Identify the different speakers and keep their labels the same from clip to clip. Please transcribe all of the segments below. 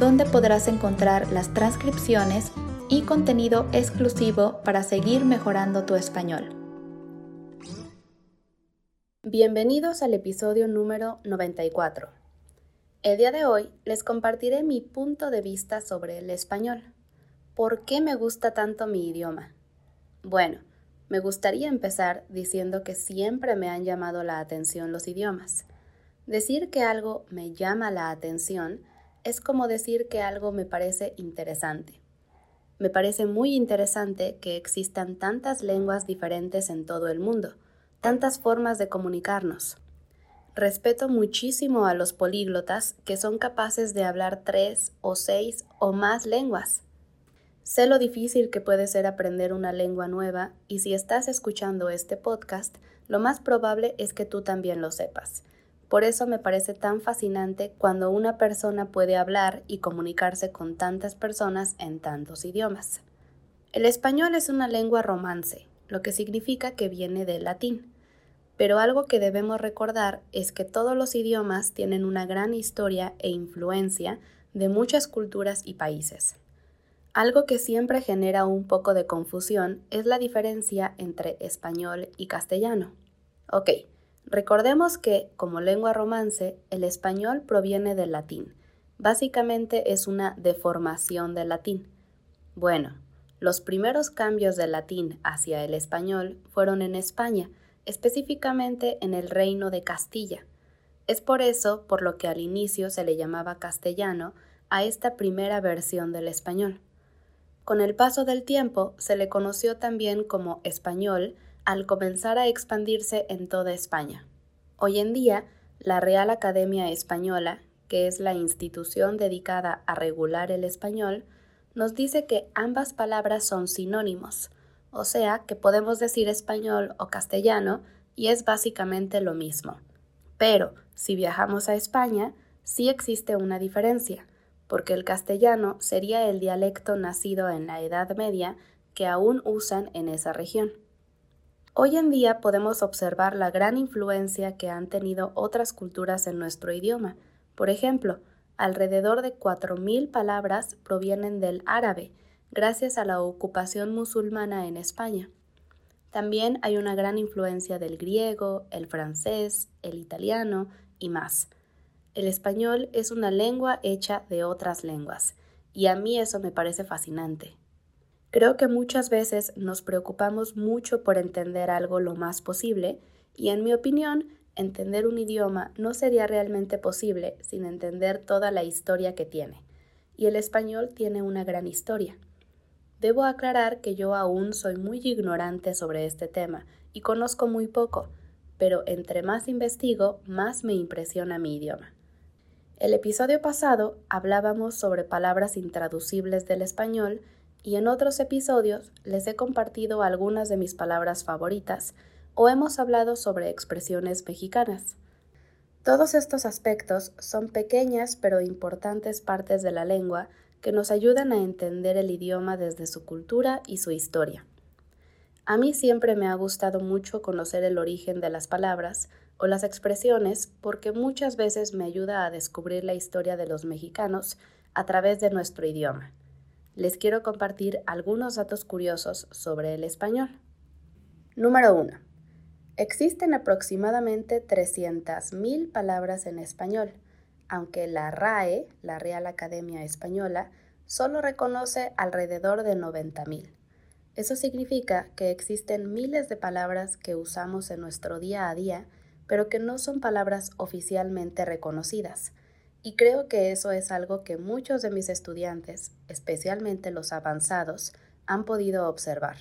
Speaker 1: donde podrás encontrar las transcripciones y contenido exclusivo para seguir mejorando tu español. Bienvenidos al episodio número 94. El día de hoy les compartiré mi punto de vista sobre el español. ¿Por qué me gusta tanto mi idioma? Bueno, me gustaría empezar diciendo que siempre me han llamado la atención los idiomas. Decir que algo me llama la atención es como decir que algo me parece interesante. Me parece muy interesante que existan tantas lenguas diferentes en todo el mundo, tantas formas de comunicarnos. Respeto muchísimo a los políglotas que son capaces de hablar tres o seis o más lenguas. Sé lo difícil que puede ser aprender una lengua nueva y si estás escuchando este podcast, lo más probable es que tú también lo sepas. Por eso me parece tan fascinante cuando una persona puede hablar y comunicarse con tantas personas en tantos idiomas. El español es una lengua romance, lo que significa que viene del latín. Pero algo que debemos recordar es que todos los idiomas tienen una gran historia e influencia de muchas culturas y países. Algo que siempre genera un poco de confusión es la diferencia entre español y castellano. Ok, Recordemos que, como lengua romance, el español proviene del latín. Básicamente es una deformación del latín. Bueno, los primeros cambios del latín hacia el español fueron en España, específicamente en el reino de Castilla. Es por eso por lo que al inicio se le llamaba castellano a esta primera versión del español. Con el paso del tiempo se le conoció también como español al comenzar a expandirse en toda España. Hoy en día, la Real Academia Española, que es la institución dedicada a regular el español, nos dice que ambas palabras son sinónimos, o sea que podemos decir español o castellano y es básicamente lo mismo. Pero si viajamos a España, sí existe una diferencia, porque el castellano sería el dialecto nacido en la Edad Media que aún usan en esa región. Hoy en día podemos observar la gran influencia que han tenido otras culturas en nuestro idioma. Por ejemplo, alrededor de 4.000 palabras provienen del árabe, gracias a la ocupación musulmana en España. También hay una gran influencia del griego, el francés, el italiano y más. El español es una lengua hecha de otras lenguas, y a mí eso me parece fascinante. Creo que muchas veces nos preocupamos mucho por entender algo lo más posible y en mi opinión, entender un idioma no sería realmente posible sin entender toda la historia que tiene. Y el español tiene una gran historia. Debo aclarar que yo aún soy muy ignorante sobre este tema y conozco muy poco, pero entre más investigo, más me impresiona mi idioma. El episodio pasado hablábamos sobre palabras intraducibles del español y en otros episodios les he compartido algunas de mis palabras favoritas o hemos hablado sobre expresiones mexicanas. Todos estos aspectos son pequeñas pero importantes partes de la lengua que nos ayudan a entender el idioma desde su cultura y su historia. A mí siempre me ha gustado mucho conocer el origen de las palabras o las expresiones porque muchas veces me ayuda a descubrir la historia de los mexicanos a través de nuestro idioma les quiero compartir algunos datos curiosos sobre el español. Número 1. Existen aproximadamente 300.000 palabras en español, aunque la RAE, la Real Academia Española, solo reconoce alrededor de 90.000. Eso significa que existen miles de palabras que usamos en nuestro día a día, pero que no son palabras oficialmente reconocidas, y creo que eso es algo que muchos de mis estudiantes, especialmente los avanzados, han podido observar.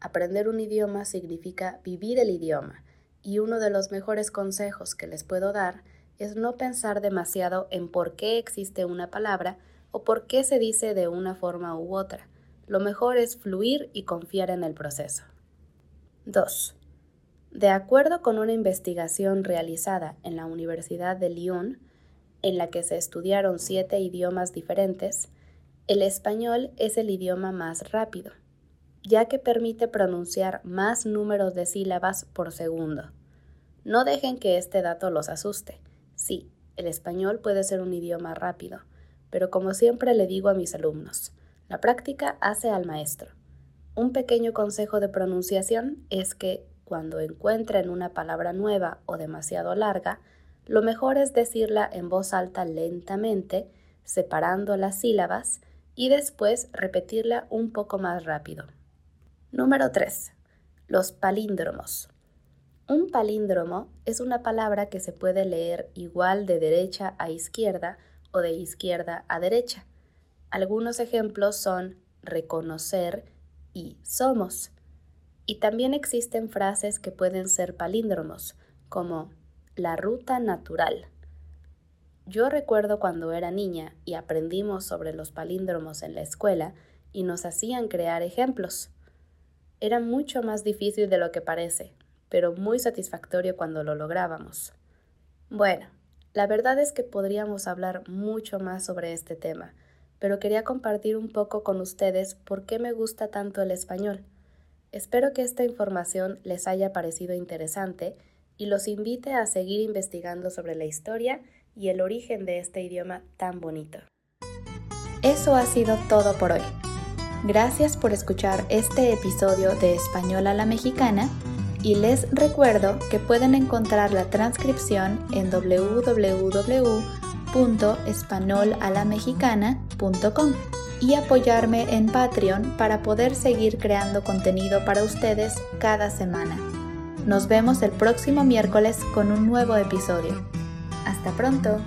Speaker 1: Aprender un idioma significa vivir el idioma, y uno de los mejores consejos que les puedo dar es no pensar demasiado en por qué existe una palabra, o por qué se dice de una forma u otra. Lo mejor es fluir y confiar en el proceso. 2. De acuerdo con una investigación realizada en la Universidad de Lyon, en la que se estudiaron siete idiomas diferentes, el español es el idioma más rápido, ya que permite pronunciar más números de sílabas por segundo. No dejen que este dato los asuste. Sí, el español puede ser un idioma rápido, pero como siempre le digo a mis alumnos, la práctica hace al maestro. Un pequeño consejo de pronunciación es que cuando encuentren una palabra nueva o demasiado larga, lo mejor es decirla en voz alta lentamente, separando las sílabas y después repetirla un poco más rápido. Número 3. Los palíndromos. Un palíndromo es una palabra que se puede leer igual de derecha a izquierda o de izquierda a derecha. Algunos ejemplos son reconocer y somos. Y también existen frases que pueden ser palíndromos, como la ruta natural. Yo recuerdo cuando era niña y aprendimos sobre los palíndromos en la escuela y nos hacían crear ejemplos. Era mucho más difícil de lo que parece, pero muy satisfactorio cuando lo lográbamos. Bueno, la verdad es que podríamos hablar mucho más sobre este tema, pero quería compartir un poco con ustedes por qué me gusta tanto el español. Espero que esta información les haya parecido interesante y los invite a seguir investigando sobre la historia y el origen de este idioma tan bonito. Eso ha sido todo por hoy. Gracias por escuchar este episodio de Español a la Mexicana y les recuerdo que pueden encontrar la transcripción en www.españolalamexicana.com y apoyarme en Patreon para poder seguir creando contenido para ustedes cada semana. Nos vemos el próximo miércoles con un nuevo episodio. Hasta pronto.